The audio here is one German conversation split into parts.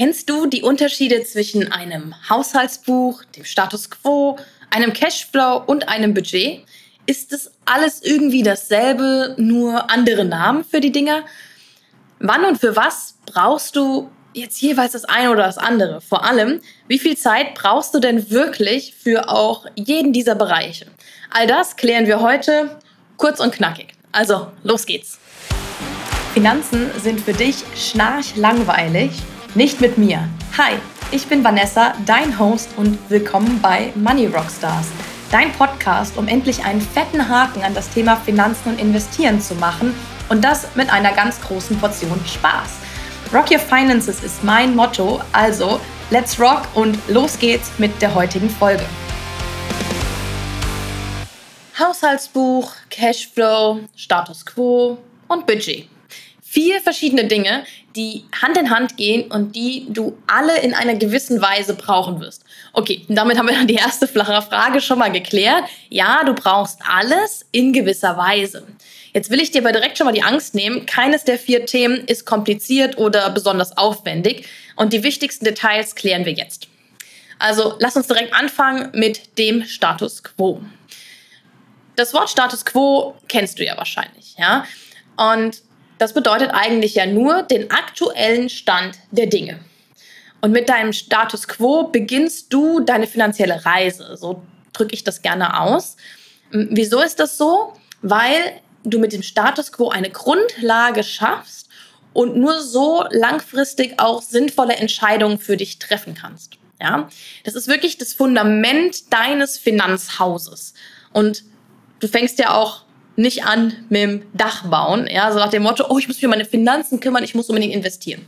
Kennst du die Unterschiede zwischen einem Haushaltsbuch, dem Status quo, einem Cashflow und einem Budget? Ist es alles irgendwie dasselbe, nur andere Namen für die Dinger? Wann und für was brauchst du jetzt jeweils das eine oder das andere? Vor allem, wie viel Zeit brauchst du denn wirklich für auch jeden dieser Bereiche? All das klären wir heute kurz und knackig. Also, los geht's. Finanzen sind für dich schnarchlangweilig? Nicht mit mir. Hi, ich bin Vanessa, dein Host und willkommen bei Money Rockstars, dein Podcast, um endlich einen fetten Haken an das Thema Finanzen und Investieren zu machen und das mit einer ganz großen Portion Spaß. Rock Your Finances ist mein Motto, also let's rock und los geht's mit der heutigen Folge. Haushaltsbuch, Cashflow, Status Quo und Budget. Vier verschiedene Dinge, die Hand in Hand gehen und die du alle in einer gewissen Weise brauchen wirst. Okay, damit haben wir dann die erste flache Frage schon mal geklärt. Ja, du brauchst alles in gewisser Weise. Jetzt will ich dir aber direkt schon mal die Angst nehmen. Keines der vier Themen ist kompliziert oder besonders aufwendig. Und die wichtigsten Details klären wir jetzt. Also lass uns direkt anfangen mit dem Status quo. Das Wort Status quo kennst du ja wahrscheinlich, ja? Und das bedeutet eigentlich ja nur den aktuellen Stand der Dinge. Und mit deinem Status quo beginnst du deine finanzielle Reise. So drücke ich das gerne aus. Wieso ist das so? Weil du mit dem Status quo eine Grundlage schaffst und nur so langfristig auch sinnvolle Entscheidungen für dich treffen kannst. Ja, das ist wirklich das Fundament deines Finanzhauses. Und du fängst ja auch nicht an mit dem Dach bauen, ja, so nach dem Motto, oh, ich muss mich um meine Finanzen kümmern, ich muss unbedingt investieren.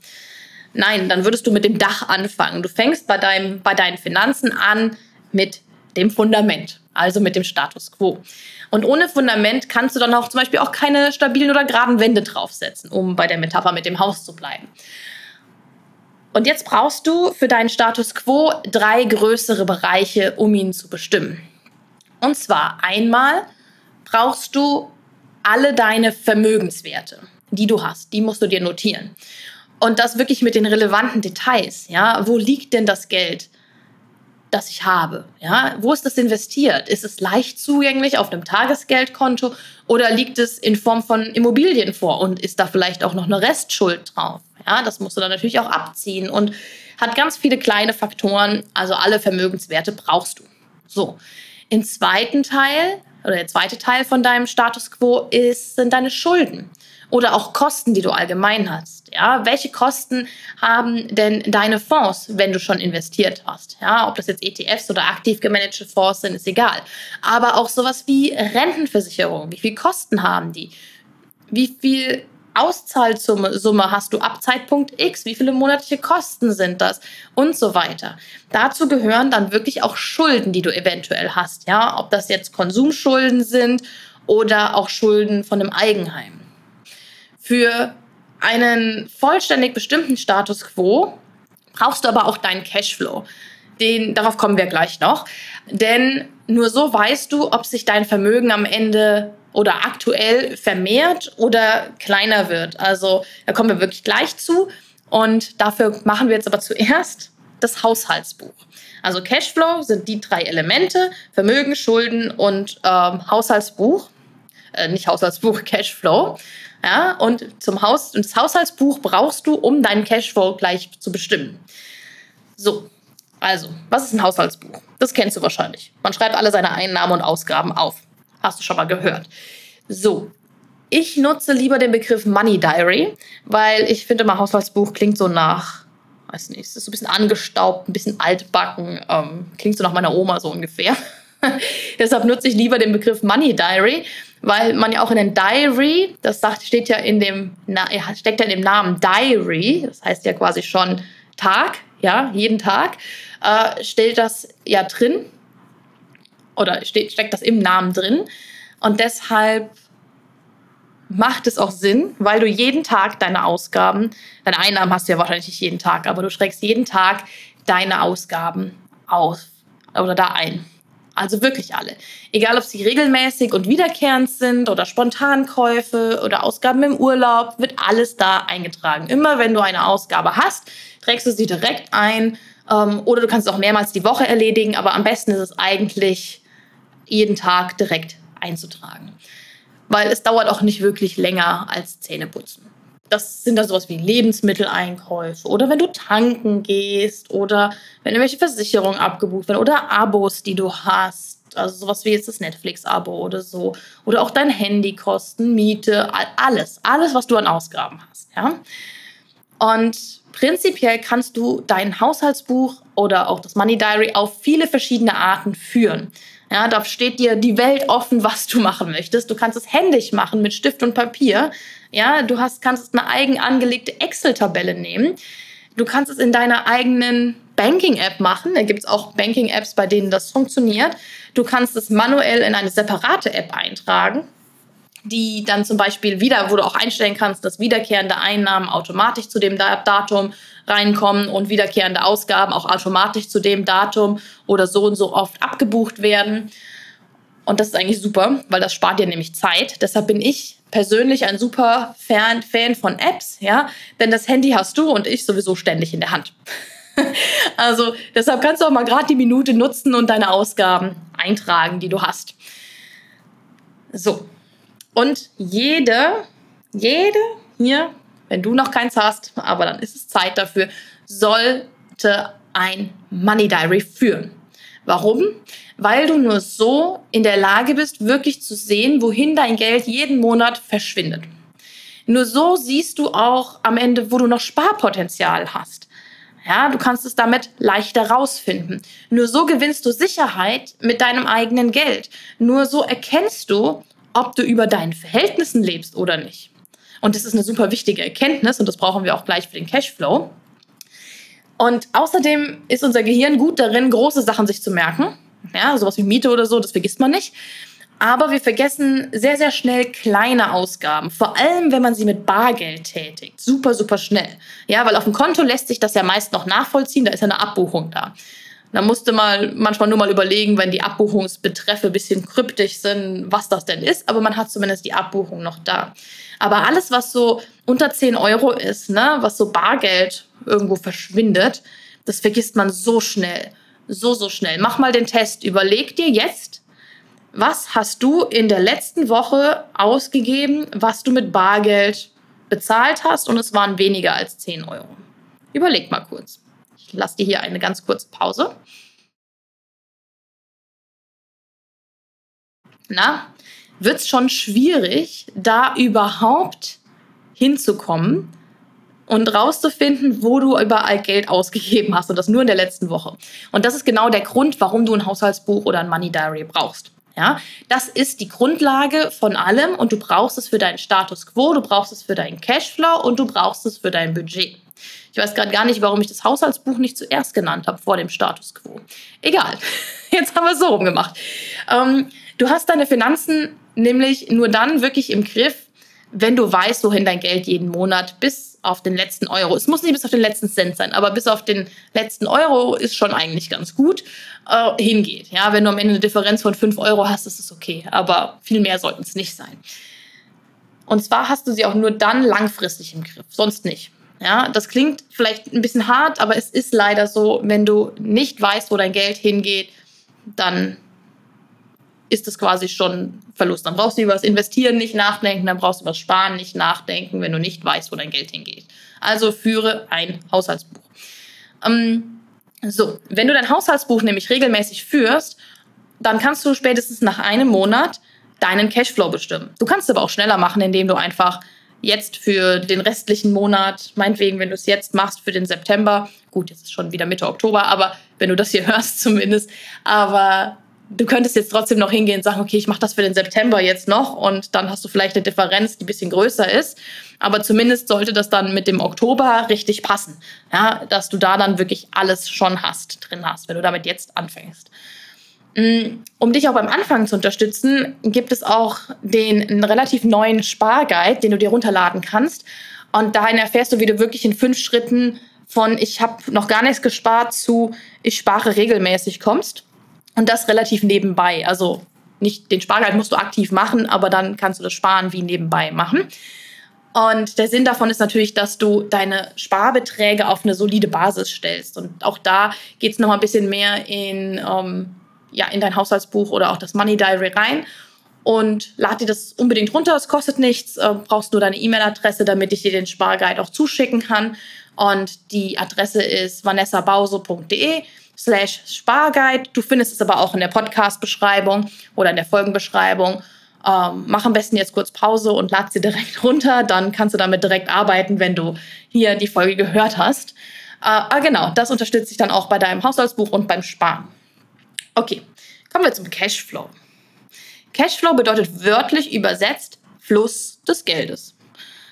Nein, dann würdest du mit dem Dach anfangen. Du fängst bei, deinem, bei deinen Finanzen an mit dem Fundament, also mit dem Status quo. Und ohne Fundament kannst du dann auch zum Beispiel auch keine stabilen oder geraden Wände draufsetzen, um bei der Metapher mit dem Haus zu bleiben. Und jetzt brauchst du für deinen Status quo drei größere Bereiche, um ihn zu bestimmen. Und zwar einmal brauchst du alle deine Vermögenswerte, die du hast. Die musst du dir notieren. Und das wirklich mit den relevanten Details. Ja, wo liegt denn das Geld, das ich habe? Ja, wo ist das investiert? Ist es leicht zugänglich auf einem Tagesgeldkonto oder liegt es in Form von Immobilien vor und ist da vielleicht auch noch eine Restschuld drauf? Ja, das musst du dann natürlich auch abziehen und hat ganz viele kleine Faktoren. Also alle Vermögenswerte brauchst du. So. Im zweiten Teil oder der zweite Teil von deinem Status quo ist, sind deine Schulden oder auch Kosten, die du allgemein hast. Ja, welche Kosten haben denn deine Fonds, wenn du schon investiert hast? Ja, ob das jetzt ETFs oder aktiv gemanagte Fonds sind, ist egal. Aber auch sowas wie Rentenversicherung. Wie viel Kosten haben die? Wie viel Auszahlsumme hast du ab Zeitpunkt X, wie viele monatliche Kosten sind das und so weiter. Dazu gehören dann wirklich auch Schulden, die du eventuell hast, ja, ob das jetzt Konsumschulden sind oder auch Schulden von einem Eigenheim. Für einen vollständig bestimmten Status quo brauchst du aber auch deinen Cashflow. Den, darauf kommen wir gleich noch. Denn nur so weißt du, ob sich dein Vermögen am Ende oder aktuell vermehrt oder kleiner wird. Also da kommen wir wirklich gleich zu. Und dafür machen wir jetzt aber zuerst das Haushaltsbuch. Also Cashflow sind die drei Elemente, Vermögen, Schulden und ähm, Haushaltsbuch. Äh, nicht Haushaltsbuch, Cashflow. Ja, und zum Haus, und das Haushaltsbuch brauchst du, um deinen Cashflow gleich zu bestimmen. So, also, was ist ein Haushaltsbuch? Das kennst du wahrscheinlich. Man schreibt alle seine Einnahmen und Ausgaben auf. Hast du schon mal gehört. So, ich nutze lieber den Begriff Money Diary, weil ich finde, mein Haushaltsbuch klingt so nach, weiß nicht, ist so ein bisschen angestaubt, ein bisschen altbacken, ähm, klingt so nach meiner Oma so ungefähr. Deshalb nutze ich lieber den Begriff Money Diary, weil man ja auch in den Diary, das sagt, steht ja in dem, steckt ja in dem Namen Diary, das heißt ja quasi schon Tag, ja, jeden Tag, äh, stellt das ja drin oder steht, steckt das im Namen drin. Und deshalb macht es auch Sinn, weil du jeden Tag deine Ausgaben, deine Einnahmen hast du ja wahrscheinlich nicht jeden Tag, aber du schreckst jeden Tag deine Ausgaben auf oder da ein. Also wirklich alle. Egal, ob sie regelmäßig und wiederkehrend sind oder Spontankäufe oder Ausgaben im Urlaub, wird alles da eingetragen. Immer wenn du eine Ausgabe hast, trägst du sie direkt ein. Ähm, oder du kannst es auch mehrmals die Woche erledigen, aber am besten ist es eigentlich, jeden Tag direkt einzutragen. Weil es dauert auch nicht wirklich länger als Zähneputzen. Das sind dann sowas wie Lebensmitteleinkäufe oder wenn du tanken gehst oder wenn irgendwelche Versicherungen abgebucht werden oder Abos, die du hast. Also sowas wie jetzt das Netflix-Abo oder so. Oder auch dein Handykosten, Miete, alles. Alles, was du an Ausgaben hast. Ja? Und prinzipiell kannst du dein Haushaltsbuch oder auch das Money Diary auf viele verschiedene Arten führen. Ja, da steht dir die Welt offen, was du machen möchtest. Du kannst es händisch machen mit Stift und Papier. Ja, du hast, kannst eine eigen angelegte Excel-Tabelle nehmen. Du kannst es in deiner eigenen Banking-App machen. Da gibt es auch Banking-Apps, bei denen das funktioniert. Du kannst es manuell in eine separate App eintragen die dann zum Beispiel wieder, wo du auch einstellen kannst, dass wiederkehrende Einnahmen automatisch zu dem Datum reinkommen und wiederkehrende Ausgaben auch automatisch zu dem Datum oder so und so oft abgebucht werden. Und das ist eigentlich super, weil das spart dir nämlich Zeit. Deshalb bin ich persönlich ein super Fan, Fan von Apps, ja, denn das Handy hast du und ich sowieso ständig in der Hand. also deshalb kannst du auch mal gerade die Minute nutzen und deine Ausgaben eintragen, die du hast. So, und jede, jede hier, wenn du noch keins hast, aber dann ist es Zeit dafür, sollte ein Money Diary führen. Warum? Weil du nur so in der Lage bist, wirklich zu sehen, wohin dein Geld jeden Monat verschwindet. Nur so siehst du auch am Ende, wo du noch Sparpotenzial hast. Ja, du kannst es damit leichter rausfinden. Nur so gewinnst du Sicherheit mit deinem eigenen Geld. Nur so erkennst du, ob du über deinen Verhältnissen lebst oder nicht. Und das ist eine super wichtige Erkenntnis und das brauchen wir auch gleich für den Cashflow. Und außerdem ist unser Gehirn gut darin, große Sachen sich zu merken. Ja, sowas wie Miete oder so, das vergisst man nicht. Aber wir vergessen sehr, sehr schnell kleine Ausgaben. Vor allem, wenn man sie mit Bargeld tätigt. Super, super schnell. Ja, weil auf dem Konto lässt sich das ja meist noch nachvollziehen. Da ist ja eine Abbuchung da. Da musste mal manchmal nur mal überlegen, wenn die Abbuchungsbetreffe bisschen kryptisch sind, was das denn ist, aber man hat zumindest die Abbuchung noch da. Aber alles, was so unter 10 Euro ist, ne, was so Bargeld irgendwo verschwindet, das vergisst man so schnell. So, so schnell. Mach mal den Test. Überleg dir jetzt, was hast du in der letzten Woche ausgegeben, was du mit Bargeld bezahlt hast und es waren weniger als 10 Euro. Überleg mal kurz lasse dir hier eine ganz kurze Pause. Na, wird es schon schwierig, da überhaupt hinzukommen und rauszufinden, wo du überall Geld ausgegeben hast und das nur in der letzten Woche. Und das ist genau der Grund, warum du ein Haushaltsbuch oder ein Money Diary brauchst. Ja, das ist die Grundlage von allem und du brauchst es für deinen Status quo, du brauchst es für deinen Cashflow und du brauchst es für dein Budget. Ich weiß gerade gar nicht, warum ich das Haushaltsbuch nicht zuerst genannt habe vor dem Status quo. Egal, jetzt haben wir es so rumgemacht. Ähm, du hast deine Finanzen nämlich nur dann wirklich im Griff, wenn du weißt, wohin dein Geld jeden Monat bis auf den letzten Euro, es muss nicht bis auf den letzten Cent sein, aber bis auf den letzten Euro ist schon eigentlich ganz gut, äh, hingeht. Ja, wenn du am Ende eine Differenz von 5 Euro hast, ist es okay, aber viel mehr sollten es nicht sein. Und zwar hast du sie auch nur dann langfristig im Griff, sonst nicht. Ja, das klingt vielleicht ein bisschen hart, aber es ist leider so, wenn du nicht weißt, wo dein Geld hingeht, dann ist es quasi schon Verlust. Dann brauchst du über das Investieren nicht nachdenken, dann brauchst du über das Sparen nicht nachdenken, wenn du nicht weißt, wo dein Geld hingeht. Also führe ein Haushaltsbuch. Ähm, so, wenn du dein Haushaltsbuch nämlich regelmäßig führst, dann kannst du spätestens nach einem Monat deinen Cashflow bestimmen. Du kannst es aber auch schneller machen, indem du einfach jetzt für den restlichen Monat, meinetwegen, wenn du es jetzt machst für den September, gut, jetzt ist schon wieder Mitte Oktober, aber wenn du das hier hörst zumindest, aber du könntest jetzt trotzdem noch hingehen und sagen, okay, ich mache das für den September jetzt noch und dann hast du vielleicht eine Differenz, die ein bisschen größer ist, aber zumindest sollte das dann mit dem Oktober richtig passen, ja, dass du da dann wirklich alles schon hast, drin hast, wenn du damit jetzt anfängst. Mm, um dich auch beim Anfang zu unterstützen, gibt es auch den relativ neuen Sparguide, den du dir runterladen kannst. Und dahin erfährst du, wie du wirklich in fünf Schritten von ich habe noch gar nichts gespart zu ich spare regelmäßig kommst. Und das relativ nebenbei. Also nicht den Spargehalt musst du aktiv machen, aber dann kannst du das Sparen wie nebenbei machen. Und der Sinn davon ist natürlich, dass du deine Sparbeträge auf eine solide Basis stellst. Und auch da geht es nochmal ein bisschen mehr in, ähm, ja, in dein Haushaltsbuch oder auch das Money Diary rein. Und lad dir das unbedingt runter, es kostet nichts, äh, brauchst nur deine E-Mail-Adresse, damit ich dir den Sparguide auch zuschicken kann. Und die Adresse ist vanessabause.de slash Sparguide. Du findest es aber auch in der Podcast-Beschreibung oder in der Folgenbeschreibung. Ähm, mach am besten jetzt kurz Pause und lad sie direkt runter. Dann kannst du damit direkt arbeiten, wenn du hier die Folge gehört hast. Äh, aber genau, das unterstützt dich dann auch bei deinem Haushaltsbuch und beim Sparen. Okay, kommen wir zum Cashflow. Cashflow bedeutet wörtlich übersetzt Fluss des Geldes.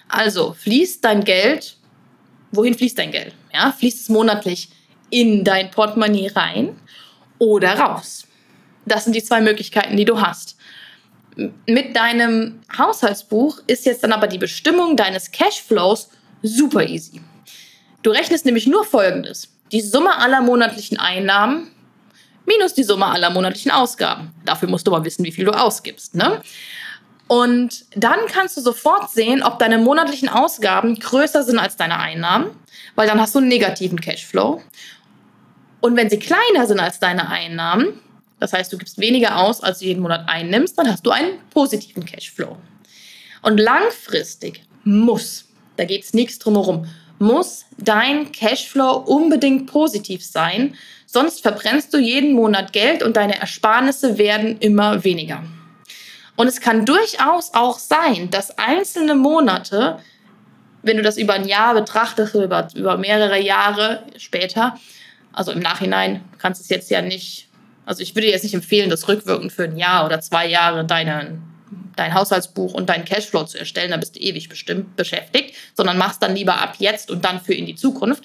Also fließt dein Geld, wohin fließt dein Geld? Ja, fließt es monatlich in dein Portemonnaie rein oder raus? Das sind die zwei Möglichkeiten, die du hast. Mit deinem Haushaltsbuch ist jetzt dann aber die Bestimmung deines Cashflows super easy. Du rechnest nämlich nur Folgendes. Die Summe aller monatlichen Einnahmen minus die Summe aller monatlichen Ausgaben. Dafür musst du aber wissen, wie viel du ausgibst. Ne? Und dann kannst du sofort sehen, ob deine monatlichen Ausgaben größer sind als deine Einnahmen, weil dann hast du einen negativen Cashflow. Und wenn sie kleiner sind als deine Einnahmen, das heißt, du gibst weniger aus, als du jeden Monat einnimmst, dann hast du einen positiven Cashflow. Und langfristig muss, da geht es nichts drumherum, muss dein Cashflow unbedingt positiv sein, sonst verbrennst du jeden Monat Geld und deine Ersparnisse werden immer weniger. Und es kann durchaus auch sein, dass einzelne Monate, wenn du das über ein Jahr betrachtest, über, über mehrere Jahre später, also im Nachhinein, du kannst es jetzt ja nicht, also ich würde jetzt nicht empfehlen, das rückwirkend für ein Jahr oder zwei Jahre deinen dein Haushaltsbuch und deinen Cashflow zu erstellen, da bist du ewig bestimmt beschäftigt, sondern machst dann lieber ab jetzt und dann für in die Zukunft.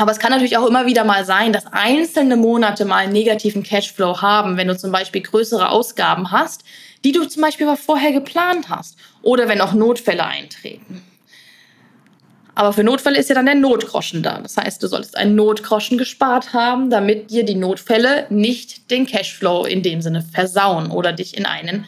Aber es kann natürlich auch immer wieder mal sein, dass einzelne Monate mal einen negativen Cashflow haben, wenn du zum Beispiel größere Ausgaben hast, die du zum Beispiel vorher geplant hast oder wenn auch Notfälle eintreten. Aber für Notfälle ist ja dann der Notgroschen da. Das heißt, du solltest einen Notgroschen gespart haben, damit dir die Notfälle nicht den Cashflow in dem Sinne versauen oder dich in einen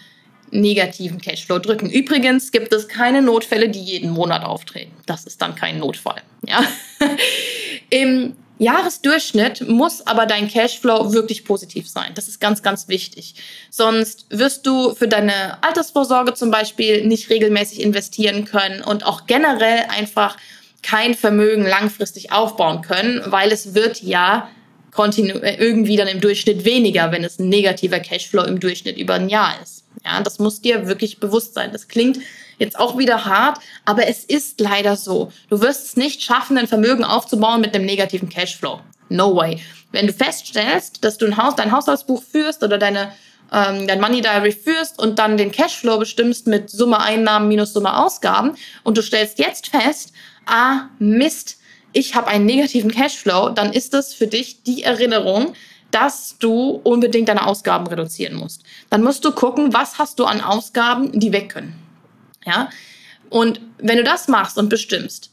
negativen Cashflow drücken. Übrigens gibt es keine Notfälle, die jeden Monat auftreten. Das ist dann kein Notfall. Ja? Im Jahresdurchschnitt muss aber dein Cashflow wirklich positiv sein. Das ist ganz, ganz wichtig. Sonst wirst du für deine Altersvorsorge zum Beispiel nicht regelmäßig investieren können und auch generell einfach kein Vermögen langfristig aufbauen können, weil es wird ja irgendwie dann im Durchschnitt weniger, wenn es ein negativer Cashflow im Durchschnitt über ein Jahr ist. Ja, das muss dir wirklich bewusst sein. Das klingt jetzt auch wieder hart, aber es ist leider so. Du wirst es nicht schaffen, ein Vermögen aufzubauen mit einem negativen Cashflow. No way. Wenn du feststellst, dass du ein Haus, dein Haushaltsbuch führst oder deine, ähm, dein Money Diary führst und dann den Cashflow bestimmst mit Summe Einnahmen minus Summe Ausgaben und du stellst jetzt fest, ah, Mist, ich habe einen negativen Cashflow, dann ist das für dich die Erinnerung, dass du unbedingt deine Ausgaben reduzieren musst. Dann musst du gucken, was hast du an Ausgaben, die weg können. Ja? Und wenn du das machst und bestimmst,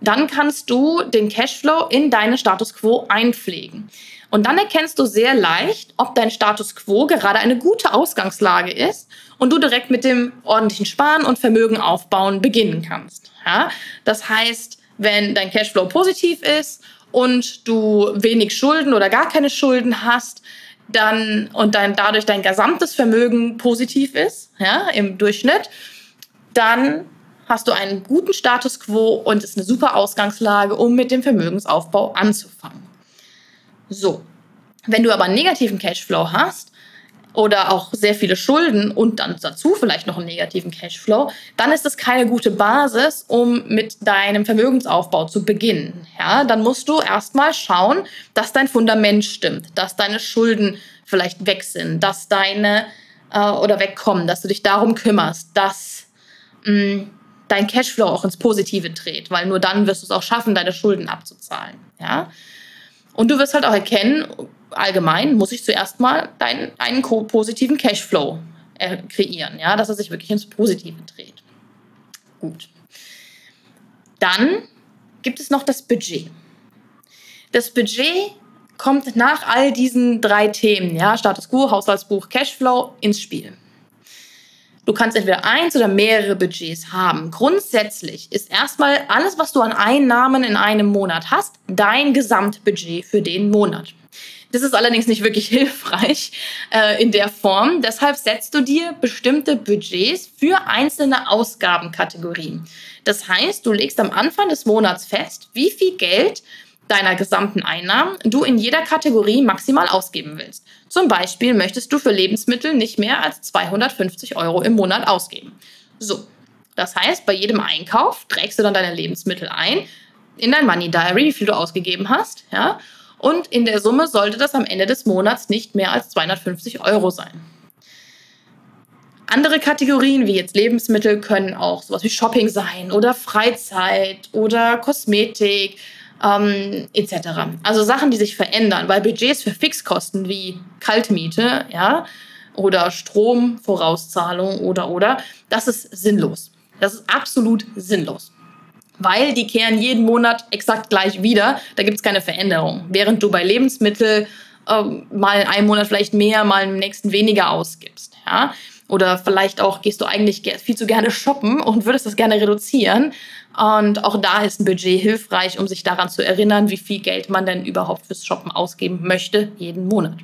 dann kannst du den Cashflow in deine Status Quo einpflegen. Und dann erkennst du sehr leicht, ob dein Status Quo gerade eine gute Ausgangslage ist und du direkt mit dem ordentlichen Sparen und Vermögen aufbauen beginnen kannst. Ja? Das heißt, wenn dein Cashflow positiv ist und du wenig Schulden oder gar keine Schulden hast, dann und dann dadurch dein gesamtes Vermögen positiv ist, ja, im Durchschnitt, dann hast du einen guten Status quo und ist eine super Ausgangslage, um mit dem Vermögensaufbau anzufangen. So, wenn du aber einen negativen Cashflow hast, oder auch sehr viele Schulden und dann dazu vielleicht noch einen negativen Cashflow, dann ist das keine gute Basis, um mit deinem Vermögensaufbau zu beginnen. Ja, dann musst du erstmal schauen, dass dein Fundament stimmt, dass deine Schulden vielleicht weg sind, dass deine äh, oder wegkommen, dass du dich darum kümmerst, dass mh, mm, dein Cashflow auch ins Positive dreht, weil nur dann wirst du es auch schaffen, deine Schulden abzuzahlen. Ja? Und du wirst halt auch erkennen, allgemein muss ich zuerst mal deinen, einen positiven Cashflow äh, kreieren, ja, dass er sich wirklich ins Positive dreht. Gut. Dann gibt es noch das Budget. Das Budget kommt nach all diesen drei Themen, ja, Status Quo, Haushaltsbuch, Cashflow, ins Spiel. Du kannst entweder eins oder mehrere Budgets haben. Grundsätzlich ist erstmal alles, was du an Einnahmen in einem Monat hast, dein Gesamtbudget für den Monat. Das ist allerdings nicht wirklich hilfreich äh, in der Form. Deshalb setzt du dir bestimmte Budgets für einzelne Ausgabenkategorien. Das heißt, du legst am Anfang des Monats fest, wie viel Geld deiner gesamten Einnahmen du in jeder Kategorie maximal ausgeben willst. Zum Beispiel möchtest du für Lebensmittel nicht mehr als 250 Euro im Monat ausgeben. So, das heißt, bei jedem Einkauf trägst du dann deine Lebensmittel ein in dein Money Diary, wie viel du ausgegeben hast, ja. Und in der Summe sollte das am Ende des Monats nicht mehr als 250 Euro sein. Andere Kategorien wie jetzt Lebensmittel können auch sowas wie Shopping sein oder Freizeit oder Kosmetik, ähm, etc. Also Sachen, die sich verändern, weil Budgets für Fixkosten wie Kaltmiete, ja, oder Stromvorauszahlung oder oder, das ist sinnlos. Das ist absolut sinnlos. Weil die kehren jeden Monat exakt gleich wieder. Da gibt es keine Veränderung. Während du bei Lebensmitteln ähm, mal in einem Monat vielleicht mehr, mal im nächsten weniger ausgibst. Ja? Oder vielleicht auch gehst du eigentlich viel zu gerne shoppen und würdest das gerne reduzieren. Und auch da ist ein Budget hilfreich, um sich daran zu erinnern, wie viel Geld man denn überhaupt fürs Shoppen ausgeben möchte, jeden Monat.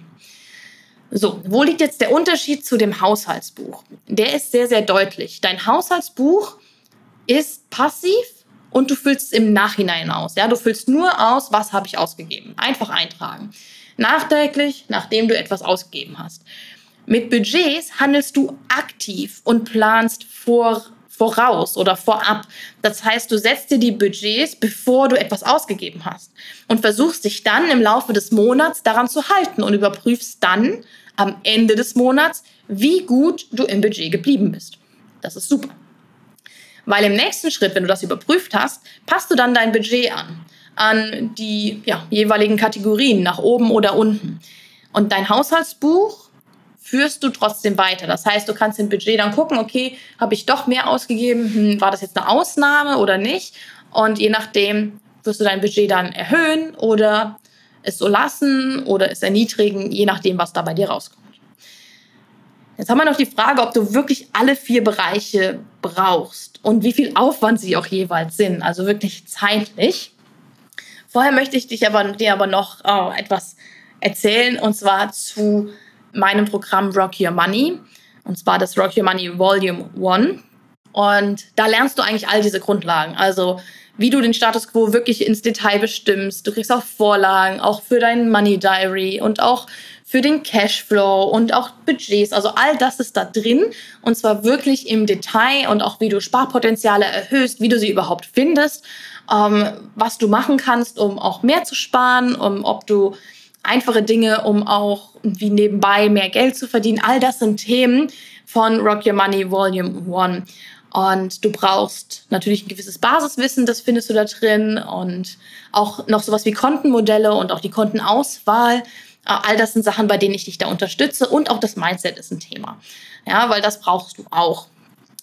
So, wo liegt jetzt der Unterschied zu dem Haushaltsbuch? Der ist sehr, sehr deutlich. Dein Haushaltsbuch ist passiv und du füllst es im Nachhinein aus. Ja, du füllst nur aus, was habe ich ausgegeben. Einfach eintragen. Nachträglich, nachdem du etwas ausgegeben hast. Mit Budgets handelst du aktiv und planst vor, voraus oder vorab. Das heißt, du setzt dir die Budgets, bevor du etwas ausgegeben hast und versuchst dich dann im Laufe des Monats daran zu halten und überprüfst dann am Ende des Monats, wie gut du im Budget geblieben bist. Das ist super. Weil im nächsten Schritt, wenn du das überprüft hast, passt du dann dein Budget an, an die ja, jeweiligen Kategorien nach oben oder unten. Und dein Haushaltsbuch führst du trotzdem weiter. Das heißt, du kannst im Budget dann gucken, okay, habe ich doch mehr ausgegeben, hm, war das jetzt eine Ausnahme oder nicht? Und je nachdem wirst du dein Budget dann erhöhen oder es so lassen oder es erniedrigen, je nachdem, was da bei dir rauskommt. Jetzt haben wir noch die Frage, ob du wirklich alle vier Bereiche brauchst und wie viel Aufwand sie auch jeweils sind, also wirklich zeitlich. Vorher möchte ich dich aber, dir aber noch oh, etwas erzählen und zwar zu meinem Programm Rock Your Money. Und zwar das Rock Your Money Volume 1. Und da lernst du eigentlich all diese Grundlagen. Also wie du den Status quo wirklich ins Detail bestimmst. Du kriegst auch Vorlagen, auch für dein Money Diary und auch für den Cashflow und auch Budgets. Also all das ist da drin und zwar wirklich im Detail und auch wie du Sparpotenziale erhöhst, wie du sie überhaupt findest, ähm, was du machen kannst, um auch mehr zu sparen, um ob du einfache Dinge, um auch wie nebenbei mehr Geld zu verdienen. All das sind Themen von Rock Your Money Volume 1. Und du brauchst natürlich ein gewisses Basiswissen, das findest du da drin. Und auch noch sowas wie Kontenmodelle und auch die Kontenauswahl. Äh, all das sind Sachen, bei denen ich dich da unterstütze. Und auch das Mindset ist ein Thema. Ja, weil das brauchst du auch.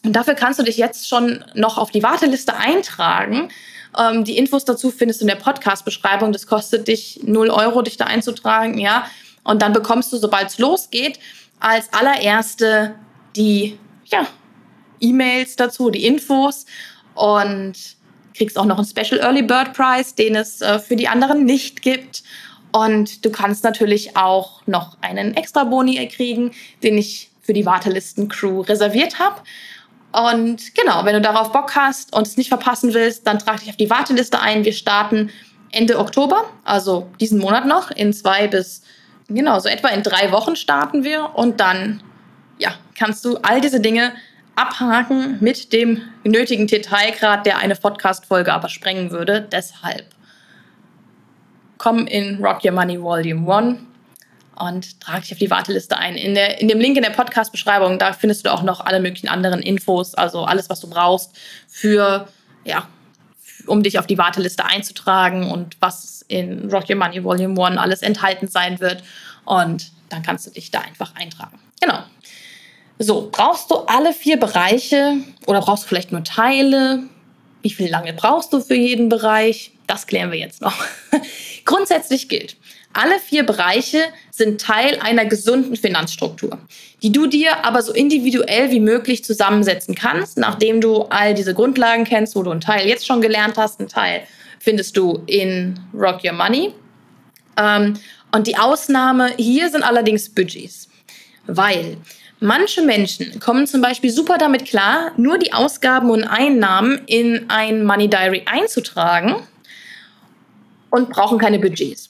Und dafür kannst du dich jetzt schon noch auf die Warteliste eintragen. Ähm, die Infos dazu findest du in der Podcast-Beschreibung. Das kostet dich 0 Euro, dich da einzutragen, ja. Und dann bekommst du, sobald es losgeht, als allererste die ja, E-Mails dazu, die Infos und kriegst auch noch einen Special Early Bird Prize, den es äh, für die anderen nicht gibt. Und du kannst natürlich auch noch einen extra Boni kriegen, den ich für die Wartelisten-Crew reserviert habe. Und genau, wenn du darauf Bock hast und es nicht verpassen willst, dann trag dich auf die Warteliste ein. Wir starten Ende Oktober, also diesen Monat noch, in zwei bis, genau, so etwa in drei Wochen starten wir. Und dann, ja, kannst du all diese Dinge abhaken mit dem nötigen Detailgrad, der eine Podcast-Folge aber sprengen würde. Deshalb komm in Rock Your Money Volume 1 und trage dich auf die Warteliste ein. In, der, in dem Link in der Podcast-Beschreibung, da findest du auch noch alle möglichen anderen Infos, also alles, was du brauchst für, ja, um dich auf die Warteliste einzutragen und was in Rock Your Money Volume 1 alles enthalten sein wird. Und dann kannst du dich da einfach eintragen. Genau. So, brauchst du alle vier Bereiche oder brauchst du vielleicht nur Teile? Wie viel lange brauchst du für jeden Bereich? Das klären wir jetzt noch. Grundsätzlich gilt, Alle vier Bereiche sind Teil einer gesunden Finanzstruktur, die du dir aber so individuell wie möglich zusammensetzen kannst, nachdem du all diese Grundlagen kennst, wo du einen Teil jetzt schon gelernt hast, einen Teil findest du in Rock Your Money. Ähm, und die Ausnahme hier sind allerdings Budgets, weil manche Menschen kommen zum Beispiel super damit klar, nur die Ausgaben und Einnahmen in ein Money Diary einzutragen und brauchen keine Budgets.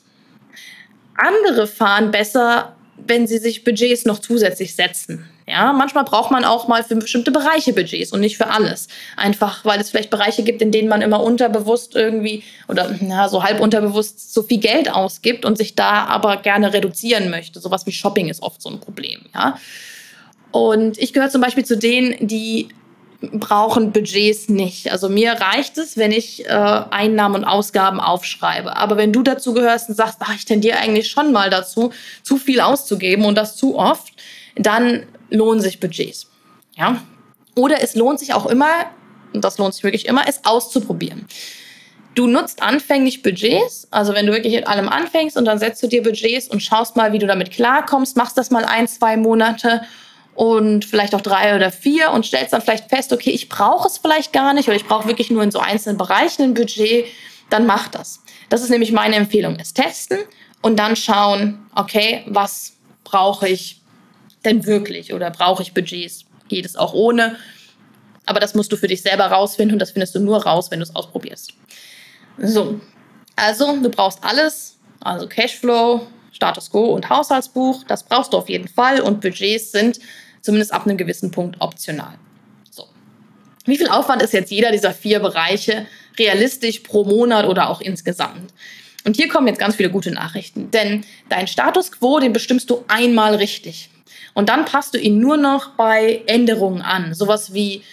Andere fahren besser, wenn sie sich Budgets noch zusätzlich setzen. Ja, manchmal braucht man auch mal für bestimmte Bereiche Budgets und nicht für alles. Einfach, weil es vielleicht Bereiche gibt, in denen man immer unterbewusst irgendwie oder na, so halb unterbewusst so viel Geld ausgibt und sich da aber gerne reduzieren möchte. Sowas wie Shopping ist oft so ein Problem. Ja. Und ich gehöre zum Beispiel zu denen, die brauchen Budgets nicht. Also mir reicht es, wenn ich äh, Einnahmen und Ausgaben aufschreibe. Aber wenn du dazu gehörst und sagst, ach, ich tendiere eigentlich schon mal dazu, zu viel auszugeben und das zu oft, dann lohnen sich Budgets. Ja? Oder es lohnt sich auch immer, und das lohnt sich wirklich immer, es auszuprobieren. Du nutzt anfänglich Budgets, also wenn du wirklich mit allem anfängst und dann setzt du dir Budgets und schaust mal, wie du damit klarkommst, machst das mal ein, zwei Monate und vielleicht auch drei oder vier und stellst dann vielleicht fest, okay, ich brauche es vielleicht gar nicht oder ich brauche wirklich nur in so einzelnen Bereichen ein Budget, dann mach das. Das ist nämlich meine Empfehlung, es testen und dann schauen, okay, was brauche ich denn wirklich oder brauche ich Budgets? Geht es auch ohne? Aber das musst du für dich selber rausfinden und das findest du nur raus, wenn du es ausprobierst. So, also du brauchst alles, also Cashflow, Status Quo und Haushaltsbuch, das brauchst du auf jeden Fall und Budgets sind zumindest ab einem gewissen Punkt optional. So. Wie viel Aufwand ist jetzt jeder dieser vier Bereiche realistisch pro Monat oder auch insgesamt? Und hier kommen jetzt ganz viele gute Nachrichten, denn dein Status quo, den bestimmst du einmal richtig. Und dann passt du ihn nur noch bei Änderungen an. Sowas wie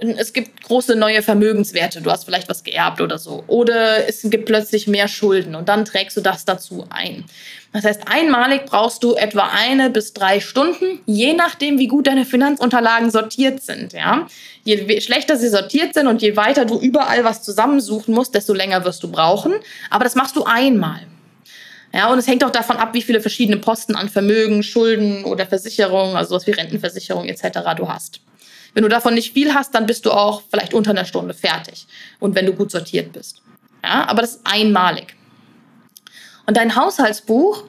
es gibt große neue Vermögenswerte, du hast vielleicht was geerbt oder so. Oder es gibt plötzlich mehr Schulden und dann trägst du das dazu ein. Das heißt, einmalig brauchst du etwa eine bis drei Stunden, je nachdem, wie gut deine Finanzunterlagen sortiert sind. Ja? Je schlechter sie sortiert sind und je weiter du überall was zusammensuchen musst, desto länger wirst du brauchen. Aber das machst du einmal. Ja, und es hängt auch davon ab, wie viele verschiedene Posten an Vermögen, Schulden oder Versicherungen, also was wie Rentenversicherung etc. du hast. Wenn du davon nicht viel hast, dann bist du auch vielleicht unter einer Stunde fertig. Und wenn du gut sortiert bist. Ja, aber das ist einmalig. Und dein Haushaltsbuch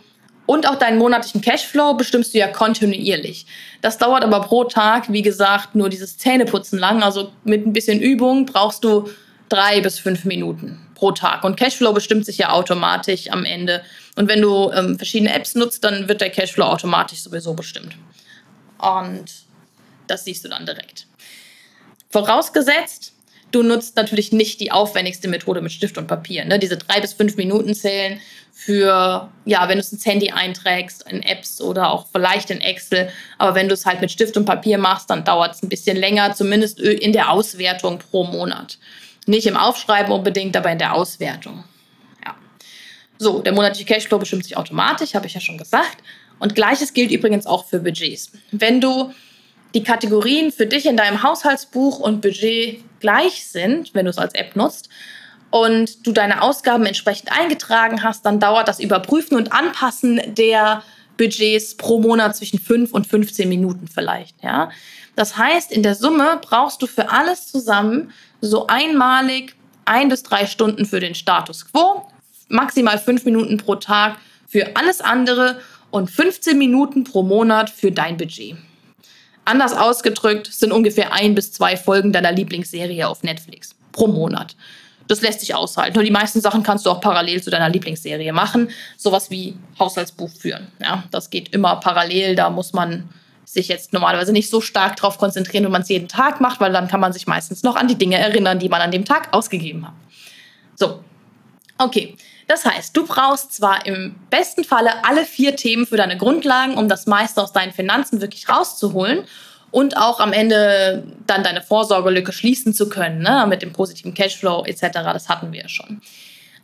und auch deinen monatlichen Cashflow bestimmst du ja kontinuierlich. Das dauert aber pro Tag, wie gesagt, nur dieses Zähneputzen lang. Also mit ein bisschen Übung brauchst du drei bis fünf Minuten pro Tag. Und Cashflow bestimmt sich ja automatisch am Ende. Und wenn du ähm, verschiedene Apps nutzt, dann wird der Cashflow automatisch sowieso bestimmt. Und das siehst du dann direkt. Vorausgesetzt, du nutzt natürlich nicht die aufwendigste Methode mit Stift und Papier. Ne? Diese drei bis fünf Minuten zählen für, ja, wenn du es ins Handy einträgst, in Apps oder auch vielleicht in Excel. Aber wenn du es halt mit Stift und Papier machst, dann dauert es ein bisschen länger, zumindest in der Auswertung pro Monat. Nicht im Aufschreiben unbedingt, aber in der Auswertung. Ja. So, der monatliche Cashflow bestimmt sich automatisch, habe ich ja schon gesagt. Und gleiches gilt übrigens auch für Budgets. Wenn du die Kategorien für dich in deinem Haushaltsbuch und Budget gleich sind, wenn du es als App nutzt, und du deine Ausgaben entsprechend eingetragen hast, dann dauert das Überprüfen und Anpassen der Budgets pro Monat zwischen 5 und 15 Minuten vielleicht. Ja? Das heißt, in der Summe brauchst du für alles zusammen so einmalig ein bis drei Stunden für den Status quo, maximal fünf Minuten pro Tag für alles andere und 15 Minuten pro Monat für dein Budget. Anders ausgedrückt sind ungefähr ein bis zwei Folgen deiner Lieblingsserie auf Netflix pro Monat. Das lässt sich aushalten. Und die meisten Sachen kannst du auch parallel zu deiner Lieblingsserie machen. Sowas wie Haushaltsbuch führen. Ja, das geht immer parallel. Da muss man sich jetzt normalerweise nicht so stark darauf konzentrieren, wenn man es jeden Tag macht, weil dann kann man sich meistens noch an die Dinge erinnern, die man an dem Tag ausgegeben hat. So, okay. Das heißt, du brauchst zwar im besten Falle alle vier Themen für deine Grundlagen, um das meiste aus deinen Finanzen wirklich rauszuholen und auch am Ende dann deine Vorsorgelücke schließen zu können, ne? mit dem positiven Cashflow etc. Das hatten wir ja schon.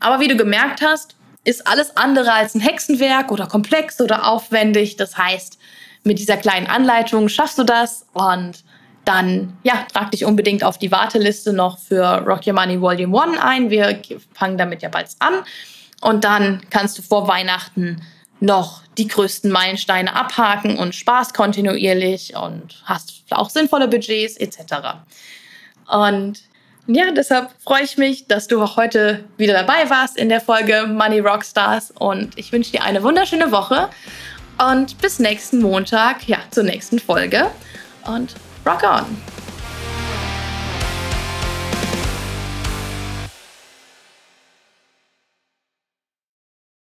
Aber wie du gemerkt hast, ist alles andere als ein Hexenwerk oder komplex oder aufwendig. Das heißt, mit dieser kleinen Anleitung schaffst du das und dann ja, trag dich unbedingt auf die Warteliste noch für Rock Your Money Volume 1 ein. Wir fangen damit ja bald an. Und dann kannst du vor Weihnachten noch die größten Meilensteine abhaken und sparst kontinuierlich und hast auch sinnvolle Budgets etc. Und ja, deshalb freue ich mich, dass du auch heute wieder dabei warst in der Folge Money Rockstars und ich wünsche dir eine wunderschöne Woche und bis nächsten Montag, ja, zur nächsten Folge und rock on!